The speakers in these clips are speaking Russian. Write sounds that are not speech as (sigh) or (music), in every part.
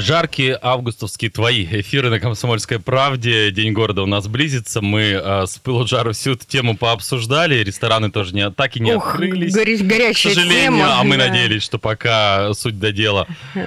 Жаркие августовские твои эфиры на «Комсомольской правде». День города у нас близится. Мы э, с пылу жару всю эту тему пообсуждали. Рестораны тоже не, так и не Ух, открылись. горя- горячая К сожалению, тема, а мы да. надеялись, что пока суть до дела.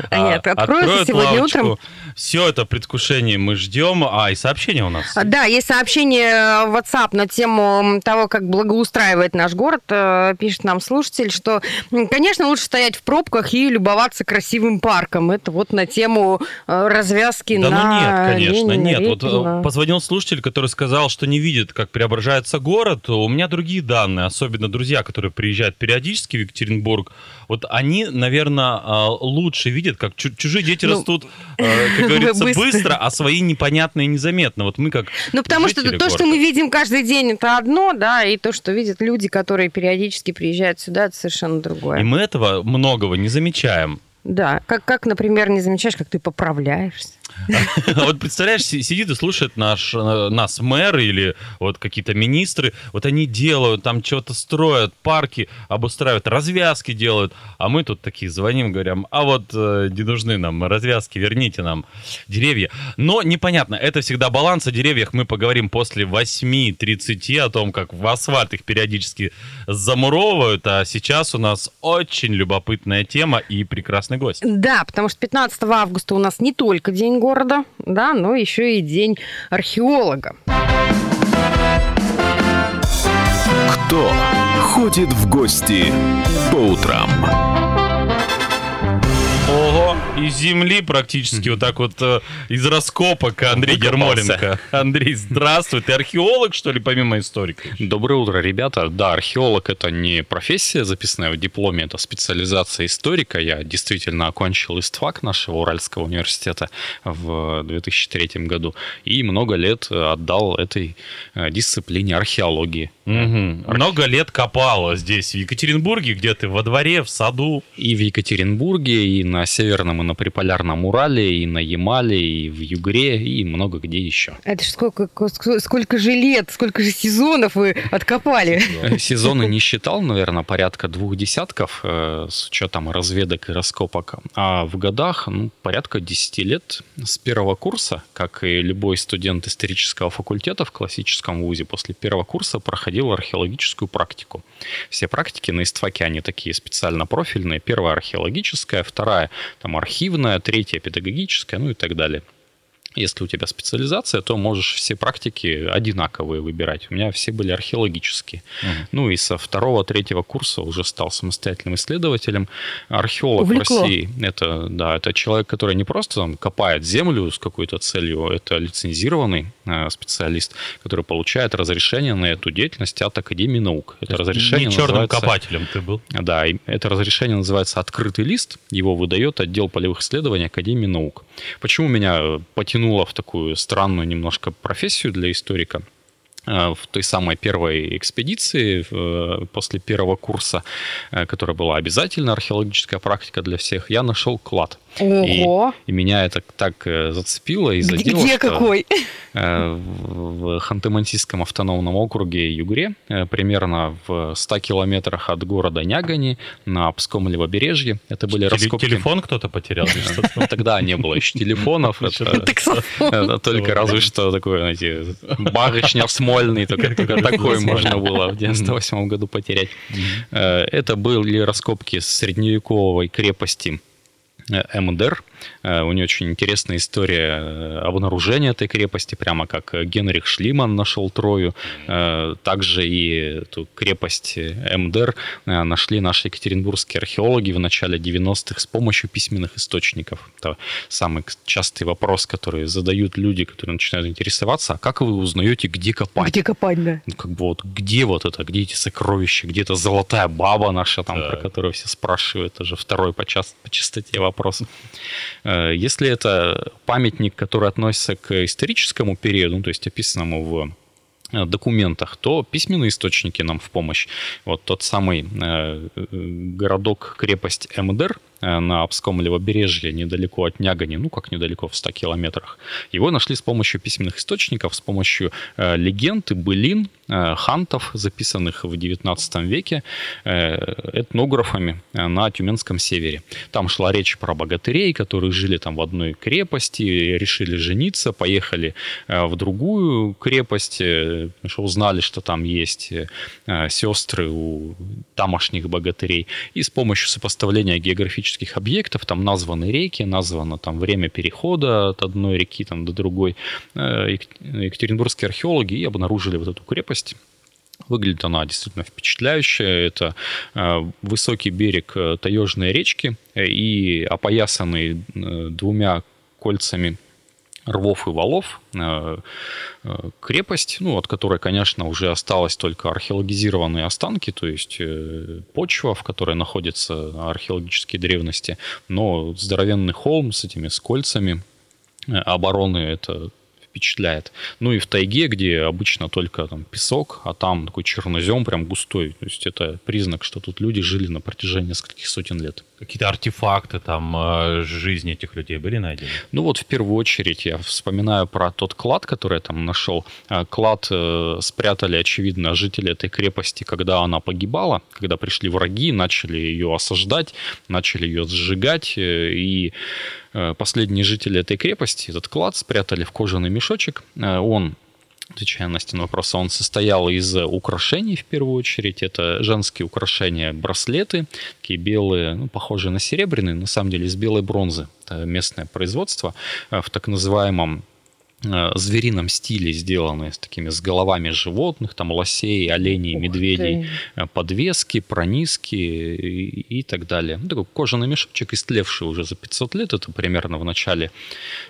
А нет, откроются сегодня утром. Все это предвкушение мы ждем. А, и сообщение у нас. Да, есть сообщение в WhatsApp на тему того, как благоустраивает наш город. Э, Пишет нам слушатель, что, конечно, лучше стоять в пробках и любоваться красивым парком. Это вот на тему э, развязки Да на ну нет, конечно, Ленина, нет. Вот Репина. э, позвонил слушатель, который сказал, что не видит, как преображается город. У меня другие данные, особенно друзья, которые приезжают периодически в Екатеринбург. Вот они, наверное, лучше видят, как чу- чужие дети Ну, растут, э, как говорится, быстро. быстро, а свои непонятно и незаметно. Вот мы как Ну, потому что то, что города. мы видим каждый день, это одно, да, и то, что видят люди, которые периодически приезжают сюда, это совершенно другое. И мы этого многого не замечаем. Да, как, как, например, не замечаешь, как ты поправляешься. А (laughs) Вот представляешь, си- сидит и слушает наш, э, нас мэр или вот какие-то министры, вот они делают, там что-то строят, парки обустраивают, развязки делают, а мы тут такие звоним, говорим, а вот э, не нужны нам развязки, верните нам деревья. Но непонятно, это всегда баланс, о деревьях мы поговорим после 8.30, о том, как в асфальт их периодически замуровывают, а сейчас у нас очень любопытная тема и прекрасный гость. Да, потому что 15 августа у нас не только День города, да, но еще и День археолога. Кто ходит в гости по утрам? Ого, из земли практически вот так вот э, из раскопок Андрей. Ермоленко. Андрей, здравствуй. Ты археолог, что ли, помимо историка? Доброе утро, ребята. Да, археолог это не профессия, записанная в дипломе, это специализация историка. Я действительно окончил ИСТФАК нашего Уральского университета в 2003 году и много лет отдал этой э, дисциплине археологии. Мгм. Много лет копала здесь, в Екатеринбурге, где ты во дворе, в саду. И в Екатеринбурге, и на Северном, и на Приполярном Урале, и на Ямале, и в Югре, и много где еще. Это ж сколько, сколько же лет, сколько же сезонов вы откопали. Сезоны не считал, наверное, порядка двух десятков э, с учетом разведок и раскопок. А в годах ну, порядка 10 лет с первого курса, как и любой студент исторического факультета в классическом вузе, после первого курса проходил археологическую практику. Все практики на истфаке, они такие специально профильные. Первая археологическая, вторая там архивная, третья педагогическая, ну и так далее. Если у тебя специализация, то можешь все практики одинаковые выбирать. У меня все были археологические. Ну и со второго, третьего курса уже стал самостоятельным исследователем. Археолог Увлекло. в России это, да, это человек, который не просто там, копает землю с какой-то целью, это лицензированный э, специалист, который получает разрешение на эту деятельность от Академии наук. Это разрешение Не черным копателем ты был. да, это разрешение называется «Открытый лист». Его выдает отдел полевых исследований Академии наук. Почему меня э, потянуло в такую странную немножко профессию для историка? Э, В той самой первой экспедиции э, после первого курса, э, которая была обязательно археологическая практика для всех, я нашел клад. Ого! И меня это так э, зацепило и Где, задело, где что- какой? Э, в Ханты-Мансийском автономном округе Югре, э, примерно в 100 километрах от города Нягани, на Пском левобережье. Это были Теле- раскопки. Телефон кто-то потерял? (laughs) Ну, Тогда не было еще телефонов. Это, только разве что такой, знаете, барышня смольный, только, такой можно было в 98 году потерять. Это были раскопки средневековой крепости МДР. Э, У нее очень интересная история э, обнаружения этой крепости, прямо как Генрих Шлиман нашел Трою. Э, Также и эту крепость МДР нашли наши екатеринбургские археологи в начале 90-х с помощью письменных источников. Это самый частый вопрос, который задают люди, которые начинают интересоваться. А как вы узнаете, где копать? Где копать, да? Ну, как бы вот где вот это, где эти сокровища, где эта золотая баба наша, там, Так. про которую все спрашивают, это же второй по, час- по частоте вопрос. Э, Если это памятник, который относится к историческому периоду, то есть описанному в Э, документах, то письменные источники нам в помощь. Вот тот самый э, городок, крепость Эмдер на Обском левобережье, недалеко от Нягани, ну как недалеко, в 100 километрах. Его нашли с помощью письменных источников, с помощью э, легенд и былин, э, хантов, записанных в 19 веке э, этнографами э, на Тюменском севере. Там шла речь про богатырей, которые жили там в одной крепости, решили жениться, поехали э, в другую крепость, э, узнали, что там есть э, сестры у тамошних богатырей. И с помощью сопоставления географических объектов, там названы реки, названо там время перехода от одной реки там, до другой, э, екатеринбургские археологи и обнаружили вот эту крепость. Выглядит она действительно впечатляющая. Это э, высокий берег Таежной речки и опоясанный двумя кольцами рвов и валов, э, э, крепость, ну, от которой, конечно, уже осталось только археологизированные останки, то есть э, почва, в которой находятся археологические древности, но здоровенный холм с этими с кольцами обороны, это впечатляет. Ну и в тайге, где обычно только там песок, а там такой чернозем прям густой. То есть это признак, что тут люди жили на протяжении нескольких сотен лет. Какие-то артефакты там э, жизни этих людей были найдены? Ну вот в первую очередь я вспоминаю про тот клад, который я там нашел. Э, клад э, спрятали, очевидно, жители этой крепости, когда она погибала, когда пришли враги, начали ее осаждать, начали ее сжигать, и последние жители этой крепости этот клад спрятали в кожаный мешочек. Он отвечая на стену вопроса, он состоял из украшений в первую очередь. Это женские украшения, браслеты, такие белые, ну, похожие на серебряные, на самом деле из белой бронзы. Это местное производство в так называемом Э, зверином стиле сделаны с такими с головами животных, там лосей, оленей, Ух медведей, ты. Э, подвески, пронизки и, и так далее. Ну, такой кожаный мешочек, истлевший уже за 500 лет, это примерно в начале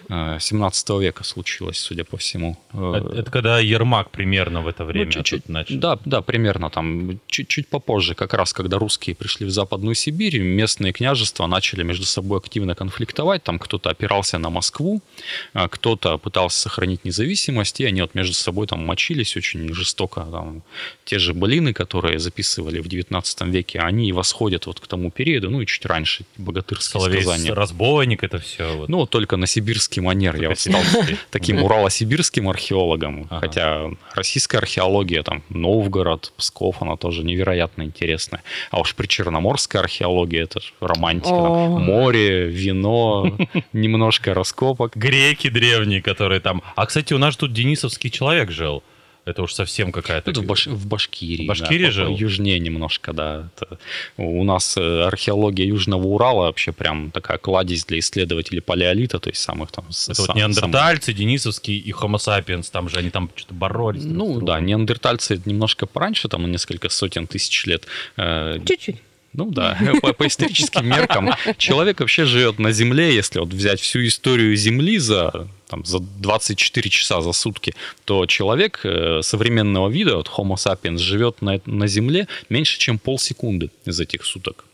17 э, века случилось, судя по всему. Это, это когда Ермак примерно в это время ну, чуть, начал? Да, да, примерно там, чуть-чуть попозже, как раз когда русские пришли в Западную Сибирь, местные княжества начали между собой активно конфликтовать, там кто-то опирался на Москву, кто-то пытался сохранить независимость, и они вот между собой там мочились очень жестоко. Там, те же былины, которые записывали в 19 веке, они восходят вот к тому периоду, ну и чуть раньше, богатырские Соловей сказания. разбойник это все. Вот. Ну, только на сибирский манер я вот стал (laughs) таким урало-сибирским археологом, хотя российская археология, там, Новгород, Псков, она тоже невероятно интересная. А уж причерноморская археология, это романтика, море, вино, (laughs) немножко раскопок. Греки древние, которые там там. А, кстати, у нас тут Денисовский человек жил. Это уж совсем какая-то... Это в, Баш... в Башкирии. В Башкирии да, жил? Южнее немножко, да. Это... У нас э, археология Южного Урала вообще прям такая кладезь для исследователей палеолита, то есть самых там... Это сам, вот неандертальцы, самых... Денисовский и Homo sapiens, там же они там что-то боролись. Ну да, неандертальцы немножко пораньше, там на несколько сотен тысяч лет. Э, Чуть-чуть. Ну да, (laughs) по, по историческим меркам человек вообще живет на Земле, если вот взять всю историю Земли за, там, за 24 часа за сутки, то человек э, современного вида, вот Homo sapiens, живет на, на Земле меньше, чем полсекунды из этих суток.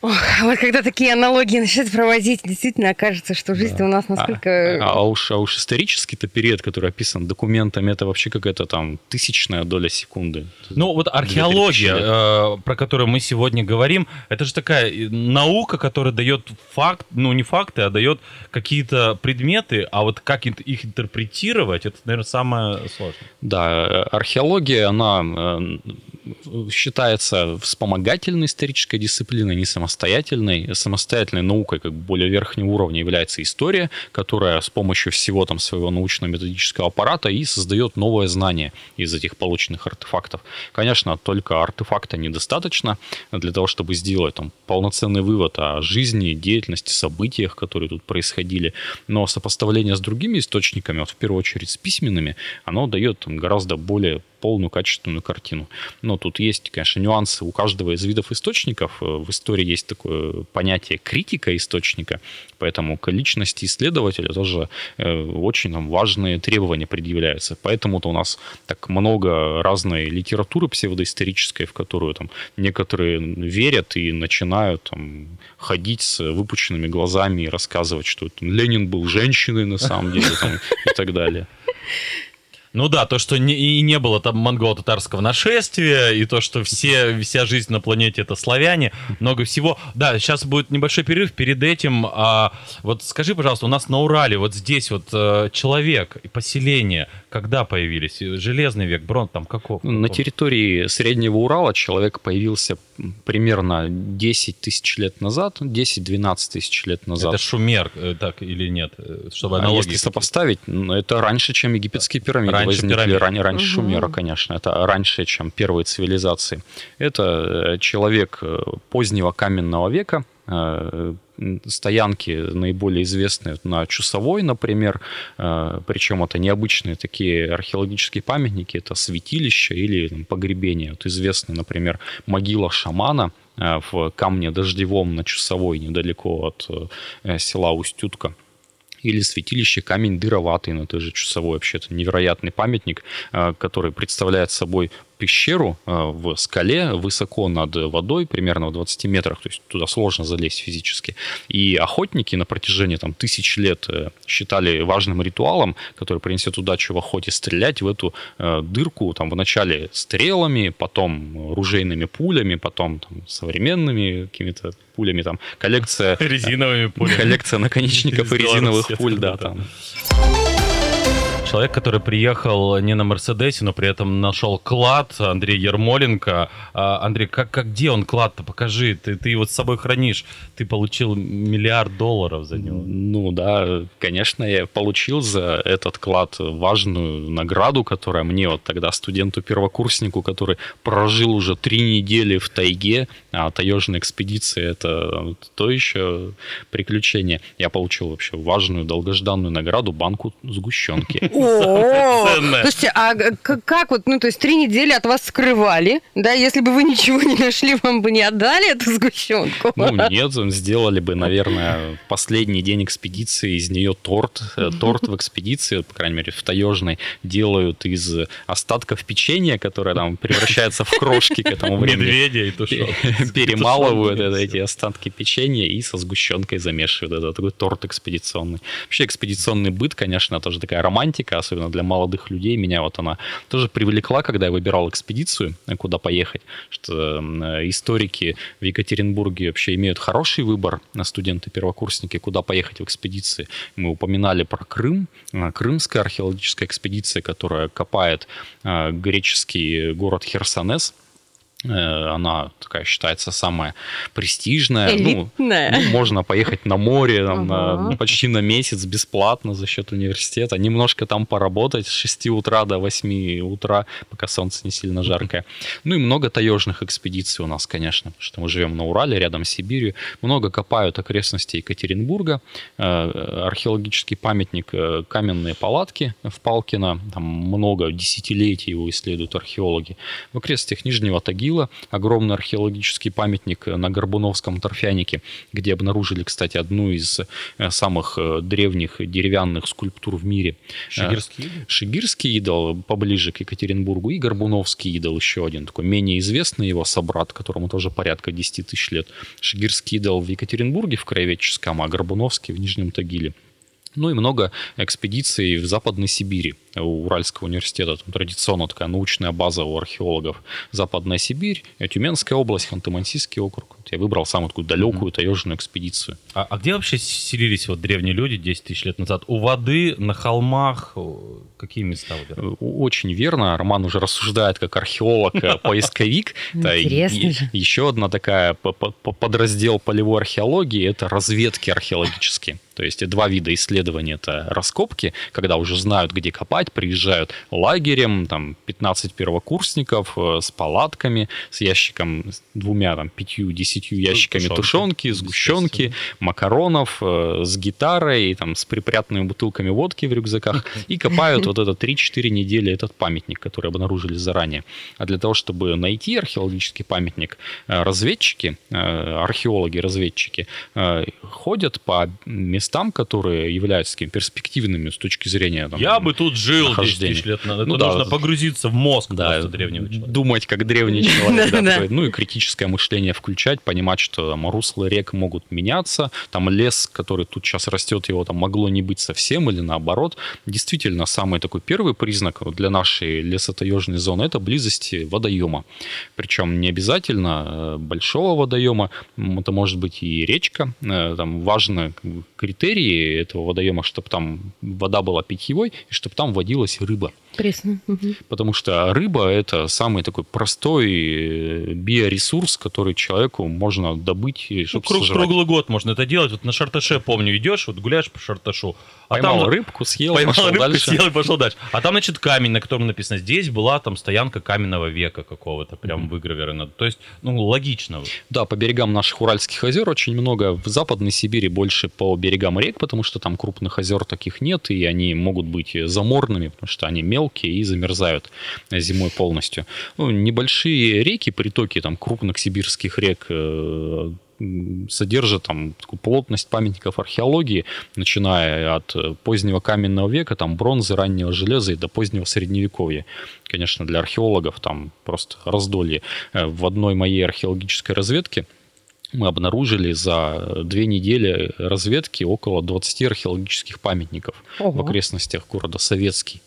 Ох, вот когда такие аналогии начать проводить, действительно окажется, что жизнь да. у нас насколько... А, а, уж, а уж исторический-то период, который описан документами, это вообще какая-то там тысячная доля секунды. Ну вот археология, э, про которую мы сегодня говорим, это же такая э, наука, которая дает факт, ну не факты, а дает какие-то предметы, а вот как их интерпретировать, это, наверное, самое сложное. Да, археология, она э, считается вспомогательной исторической дисциплиной, не само самостоятельной, самостоятельной наукой как бы более верхнего уровня является история, которая с помощью всего там своего научно-методического аппарата и создает новое знание из этих полученных артефактов. Конечно, только артефакта недостаточно для того, чтобы сделать там полноценный вывод о жизни, деятельности, событиях, которые тут происходили, но сопоставление с другими источниками, вот в первую очередь с письменными, оно дает там, гораздо более полную качественную картину. Но тут есть, конечно, нюансы у каждого из видов источников. Э, в истории есть такое понятие критика источника, поэтому к личности исследователя тоже э, очень там, важные требования предъявляются. Поэтому-то у нас так много разной литературы псевдоисторической, в которую там некоторые верят и начинают там, ходить с выпученными глазами и рассказывать, что Ленин был женщиной на самом деле там, и так далее. (laughs) Ну да, то, что не, и не было там монголо-татарского нашествия, и то, что все, вся жизнь на планете это славяне, много всего. Да, сейчас будет небольшой перерыв. Перед этим, а, вот скажи, пожалуйста, у нас на Урале, вот здесь вот э, человек и поселение, когда появились? Железный век, бронз, там какого? На территории Среднего Урала человек появился примерно 10 тысяч лет назад, 10-12 тысяч лет назад. Это шумер, э, так или нет? Э, Чтобы а если сопоставить, ну, это раньше, чем египетские пирамиды раньше возникли, ранее, раньше угу. Шумера, конечно. Это раньше, чем первые цивилизации. Это э, человек позднего каменного века, стоянки наиболее известные на Чусовой, например, причем это необычные такие археологические памятники, это святилища или там, погребения. Вот известный, например, могила шамана в камне дождевом на Чусовой, недалеко от села Устютка или святилище камень дыроватый, но это же часовой вообще-то невероятный памятник, который представляет собой пещеру э, в скале высоко над водой, примерно в 20 метрах, то есть туда сложно залезть физически. И охотники на протяжении там, тысяч лет э, считали важным ритуалом, который принесет удачу в охоте, стрелять в эту э, дырку там, вначале стрелами, потом ружейными пулями, потом там, современными какими-то пулями, там, коллекция... (laughs) Резиновыми пулями. Коллекция наконечников и резиновых пуль, да, там. Человек, который приехал не на Мерседесе, но при этом нашел клад, Андрей Ермоленко. А, Андрей, как, как где он клад-то? Покажи, ты, ты его с собой хранишь. Ты получил миллиард долларов за него. Ну да, конечно, я получил за этот клад важную награду, которая мне вот тогда студенту-первокурснику, который прожил уже три недели в тайге, а таежная экспедиция это то еще приключение. Я получил вообще важную долгожданную награду банку сгущенки. (laughs) Слушайте, а как вот, ну, то есть три недели от вас скрывали, да, если бы вы ничего не нашли, вам бы не отдали эту сгущенку? Ну, нет, сделали бы, наверное, последний день экспедиции, из нее торт. Э, торт в экспедиции, по крайней мере, в таежной, делают из остатков печенья, которое там превращается в крошки к этому времени. Медведя и тушенку. (laughs) Перемалывают эти остатки печенья и со сгущенкой замешивают. Это такой торт экспедиционный. Вообще экспедиционный быт, конечно, тоже такая романтика, тематика, особенно для молодых людей, меня вот она тоже привлекла, когда я выбирал экспедицию, куда поехать, что историки в Екатеринбурге вообще имеют хороший выбор, на студенты-первокурсники, куда поехать в экспедиции. Мы упоминали про Крым, э, крымская археологическая экспедиция, которая копает греческий город Херсонес, она такая считается самая престижная. Ну, ну, можно поехать на море там, на, почти на месяц бесплатно за счет университета, немножко там поработать с 6 утра до 8 утра, пока солнце не сильно жаркое. Ну и много таежных экспедиций у нас, конечно, потому что мы живем на Урале, рядом с Сибирью. Много копают окрестности Екатеринбурга. Э, археологический памятник э, каменные палатки в Палкино. Там много десятилетий его исследуют археологи. В окрестностях Нижнего Тагила Тагила, огромный археологический памятник на Горбуновском торфянике, где обнаружили, кстати, одну из самых древних деревянных скульптур в мире. Шигирский идол? Шигирский идол поближе к Екатеринбургу и Горбуновский идол еще один, такой менее известный его собрат, которому тоже порядка 10 тысяч лет. Шигирский идол в Екатеринбурге в Краеведческом, а Горбуновский в Нижнем Тагиле. Ну и много экспедиций в Западной Сибири у Уральского университета. Там традиционно такая научная база у археологов. Западная Сибирь, Тюменская область, Ханты-Мансийский округ. Я выбрал самую такую далекую таежную экспедицию. А, а где вообще селились вот древние люди 10 тысяч лет назад? У воды, на холмах? Какие места выбирали? Очень верно. Роман уже рассуждает как археолог, э, (laughs) поисковик. Интересно Еще одна такая подраздел полевой археологии – это разведки археологические. То есть два вида исследований – это раскопки, когда уже знают, где копать, приезжают лагерем, там 15 первокурсников э, с палатками, с ящиком, с двумя, там, пятью, десятью ящиками тушенки, тушенки сгущенки, макаронов, э, с гитарой, там, с припрятанными бутылками водки в рюкзаках, и копают вот это 3-4 недели этот памятник, который обнаружили заранее. А для того, чтобы найти археологический памятник, э, разведчики, археологи-разведчики ходят по местам, местам, которые являются такими перспективными с точки зрения... Там, Я бы тут жил жил 10 нахождение. тысяч лет назад. Ну Это да. нужно погрузиться в мозг Да, просто древнего человека. думать как древний человек. (laughs) Ну и критическое мышление включать, понимать, что там русла рек могут меняться, там лес, который тут сейчас растет, его там могло не быть совсем или наоборот. Действительно, самый такой первый признак вот для нашей лесотаежной зоны это близость водоема. Причем не обязательно э, большого водоема, это может быть и речка. Э, Там важны критерии этого водоема, чтобы там вода была питьевой и чтобы там водилась рыба. Пресно. Потому что рыба это самый такой простой э, биоресурс, который человеку можно добыть, Ну, чтобы круг- сожрать. круглый год можно это делать. Вот на Шарташе, помню, идешь, вот гуляешь по Шарташу, а Поймал там рыбку, съел, поймал пошел рыбку, дальше. съел и пошел дальше. А там, значит, камень, на котором написано, здесь была там стоянка каменного века какого-то, прям выгравировано. То есть, ну, логично. Да, по берегам наших Уральских озер очень много. В Западной Сибири больше по берегам рек, потому что там крупных озер таких нет, и они могут быть заморными, потому что они мелкие и замерзают зимой полностью. Ну, небольшие реки, притоки там крупных сибирских рек э, содержат там такую плотность памятников археологии, начиная от э, позднего каменного века, там бронзы, раннего железа и до позднего средневековья. Конечно, для археологов там просто раздолье. Э, В одной моей археологической разведке мы обнаружили за две недели разведки около 20 археологических памятников в Ого. окрестностях города Советский.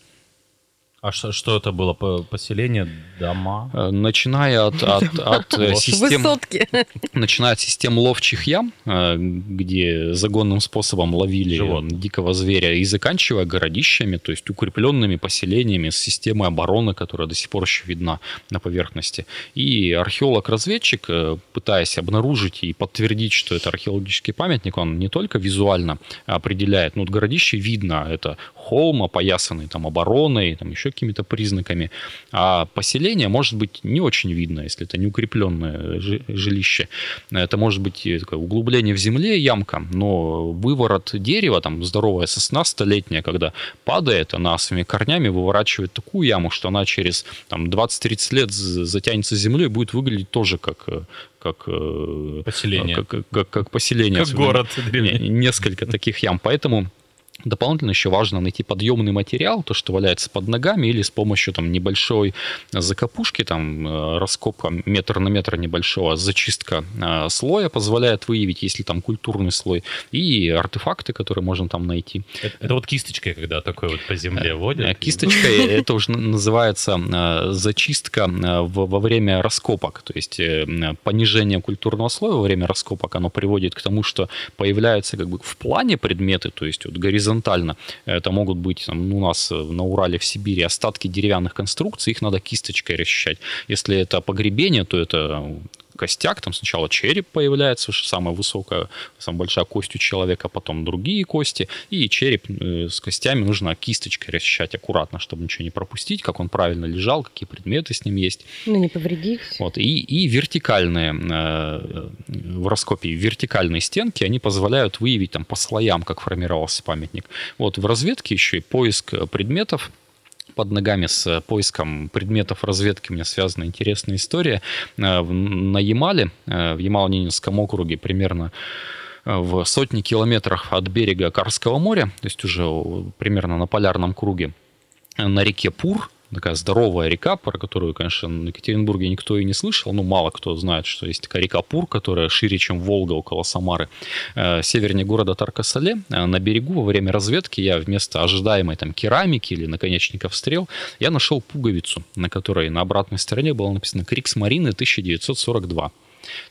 А что, что это было? По- Поселение, дома? Э, Начиная от, от, от э, систем, Высотки. начиная от систем ловчих ям, э, где загонным способом ловили Животных. дикого зверя, и заканчивая городищами, то есть укрепленными поселениями с системой обороны, которая до сих пор еще видна на поверхности. И археолог-разведчик, пытаясь обнаружить и подтвердить, что это археологический памятник, он не только визуально определяет, ну, вот городище видно, это холм, опоясанный там обороной, там еще какими-то признаками, а поселение может быть не очень видно, если это не укрепленное жи- жилище. Это может быть такое углубление в земле, ямка, но выворот дерева, там здоровая сосна столетняя, когда падает, она своими корнями выворачивает такую яму, что она через там, 20-30 лет затянется землей и будет выглядеть тоже как, как, э, Поселение. как, как- как- поселение. Как город несколько таких ям. Поэтому Дополнительно еще важно найти подъемный материал, то, что валяется под ногами, или с помощью там, небольшой закопушки, там, э, раскопка метр на метр небольшого, зачистка э, слоя позволяет выявить, если там культурный слой, и артефакты, которые можем там найти. Это, это вот кисточкой, когда такой вот по земле водят. Э, Кисточкой (laughs) это уже называется зачистка во время раскопок. То есть понижение культурного слоя во время раскопок, оно приводит к тому, что появляются как бы в плане предметы, то есть вот горизонтально. Это могут быть там, у нас на Урале, в Сибири остатки деревянных конструкций, их надо кисточкой расчищать. Если это погребение, то это костяк, там сначала череп появляется, самая высокая, самая большая кость у человека, потом другие кости, и череп э, с костями нужно кисточкой расчищать аккуратно, чтобы ничего не пропустить, как он правильно лежал, какие предметы с ним есть. Ну, не повредись. Вот. И, и вертикальные э, в раскопе вертикальные стенки, они позволяют выявить там по слоям, как формировался памятник. Вот в разведке еще и поиск предметов под ногами с э, поиском предметов разведки у меня связана интересная история. Э, На Ямале, э, в Ямало-Ненецком округе, примерно в сотни километрах от берега Карского моря, то есть уже примерно на полярном круге, на реке Пур, такая здоровая река, про которую, конечно, в Екатеринбурге никто и не слышал, ну, мало кто знает, что есть такая река Пур, которая шире, чем Волга около Самары, Э, севернее города Таркасале, э, на берегу во время разведки я вместо ожидаемой там керамики или наконечников стрел, я нашел пуговицу, на которой на обратной стороне было написано «Крикс Марины 1942».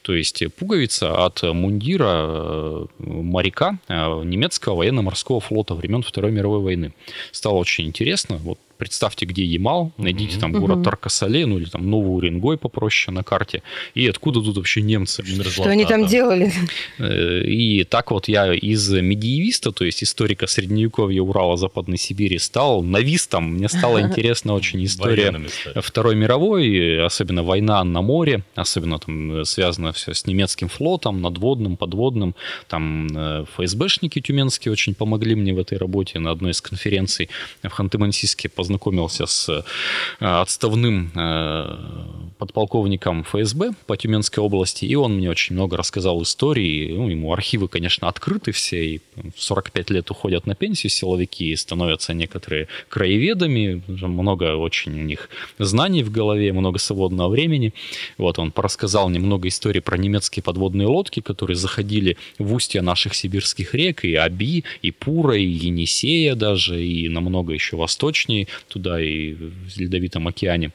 То есть пуговица от мундира э, моряка э, немецкого военно-морского флота времен Второй мировой войны. Стало очень интересно. Вот представьте, где Ямал, найдите там город Мгм. Таркасале, ну или там Новый Уренгой попроще на карте, и откуда тут вообще немцы. Что они там делали? Э, И так вот я из медиевиста, то есть историка средневековья Урала, Западной Сибири, стал новистом. Мне стала (laughs) интересна очень история Второй мировой, и особенно война на море, особенно там э, связано все с немецким флотом, надводным, подводным. Там э, ФСБшники тюменские очень помогли мне в этой работе. На одной из конференций в Ханты-Мансийске познакомился с отставным подполковником ФСБ по Тюменской области, и он мне очень много рассказал истории. Ну, ему архивы, конечно, открыты все, и в 45 лет уходят на пенсию силовики, и становятся некоторые краеведами, много очень у них знаний в голове, много свободного времени. Вот он рассказал немного историй про немецкие подводные лодки, которые заходили в устья наших сибирских рек, и Аби, и Пура, и Енисея даже, и намного еще восточнее, туда и в Ледовитом океане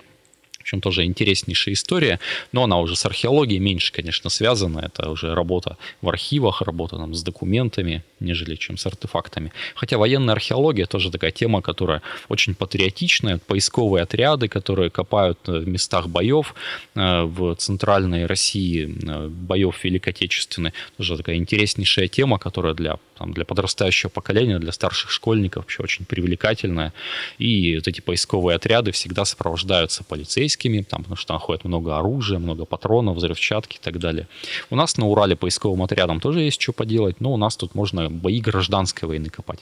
общем, тоже интереснейшая история, но она уже с археологией меньше, конечно, связана. Это уже работа в архивах, работа там, с документами, нежели чем с артефактами. Хотя военная археология тоже такая тема, которая очень патриотичная. Поисковые отряды, которые копают в местах боев э, в центральной России, э, боев Великой Отечественной. Тоже такая интереснейшая тема, которая для, там, для подрастающего поколения, для старших школьников вообще очень привлекательная. И вот эти поисковые отряды всегда сопровождаются полицейскими там, потому что там ходит много оружия, много патронов, взрывчатки и так далее. У нас на Урале поисковым отрядом тоже есть что поделать, но у нас тут можно бои гражданской войны копать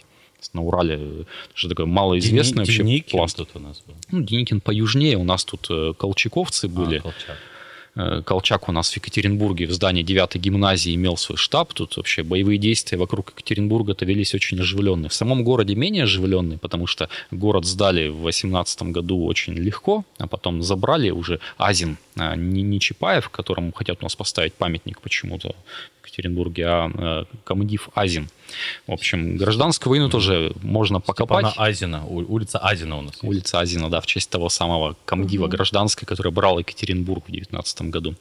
на Урале, что такое малоизвестный Дени, вообще Деникин пласт. тут у нас был. Ну, Деникин поюжнее, у нас тут э, колчаковцы были. А, Колчак. Э, Колчак у нас в Екатеринбурге в здании 9 гимназии имел свой штаб. Тут вообще боевые действия вокруг Екатеринбурга-то велись очень оживленные. В самом городе менее оживленные, потому что город сдали в 18 году очень легко, а потом забрали уже Азин, не, не Чапаев, которому хотят у нас поставить памятник почему-то в Екатеринбурге, а э, комдив Азин. В общем, гражданскую войну тоже можно покопать. Степана Азина, улица Азина у нас. Есть. Улица Азина, да, в честь того самого комдива угу. гражданской, который брал Екатеринбург в 19 году.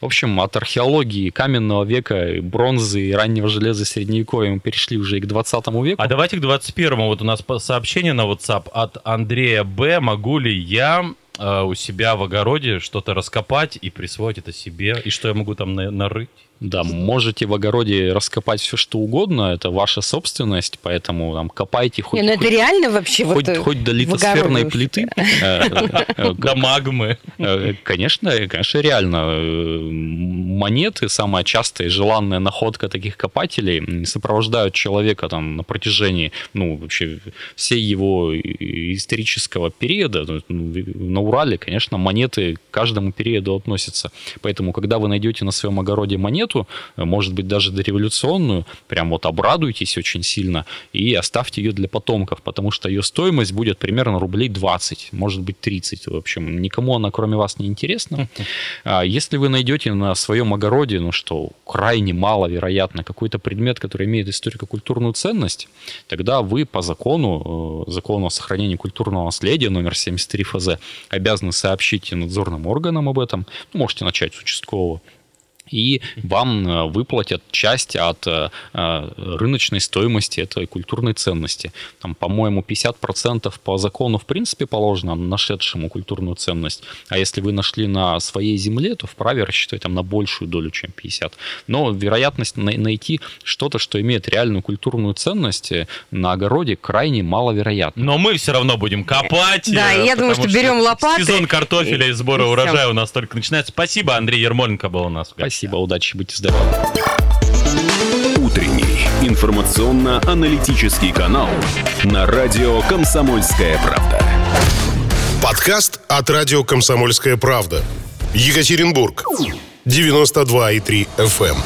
В общем, от археологии каменного века, бронзы и раннего железа средневековья мы перешли уже и к 20 веку. А давайте к 21-му. Вот у нас сообщение на WhatsApp от Андрея Б. Могу ли я э, у себя в огороде что-то раскопать и присвоить это себе? И что я могу там нарыть? Да, можете в огороде раскопать все, что угодно, это ваша собственность, поэтому там копайте хоть... Не, ну это хоть, реально вообще хоть, вот хоть до литосферной плиты. Э, (laughs) э, до магмы. Э, конечно, конечно, реально. Монеты, самая частая и желанная находка таких копателей, сопровождают человека там на протяжении, ну, вообще всей его исторического периода. Ну, на Урале, конечно, монеты к каждому периоду относятся. Поэтому, когда вы найдете на своем огороде монету, монету, может быть, даже дореволюционную, прям вот обрадуйтесь очень сильно и оставьте ее для потомков, потому что ее стоимость будет примерно рублей 20, может быть 30. В общем, никому она кроме вас не интересна. А если вы найдете на своем огороде, ну что, крайне маловероятно, какой-то предмет, который имеет историко-культурную ценность, тогда вы по закону, э, закону о сохранении культурного наследия номер 73 ФЗ, обязаны сообщить надзорным органам об этом. Ну, можете начать с участкового и вам э, выплатят часть от э, э, рыночной стоимости этой культурной ценности. Там, по-моему, 50% по закону в принципе положено нашедшему культурную ценность, а если вы нашли на своей земле, то вправе рассчитывать там на большую долю, чем 50. Но вероятность найти что-то, что имеет реальную культурную ценность на огороде крайне маловероятна. Но мы все равно будем копать. Да, я думаю, что берем лопаты. Сезон картофеля и сбора урожая у нас только начинается. Спасибо, Андрей Ермоленко был у нас. Спасибо. Спасибо, удачи, будьте здоровы. Утренний информационно-аналитический канал на радио «Комсомольская правда». Подкаст от радио «Комсомольская правда». Екатеринбург. 92,3 FM.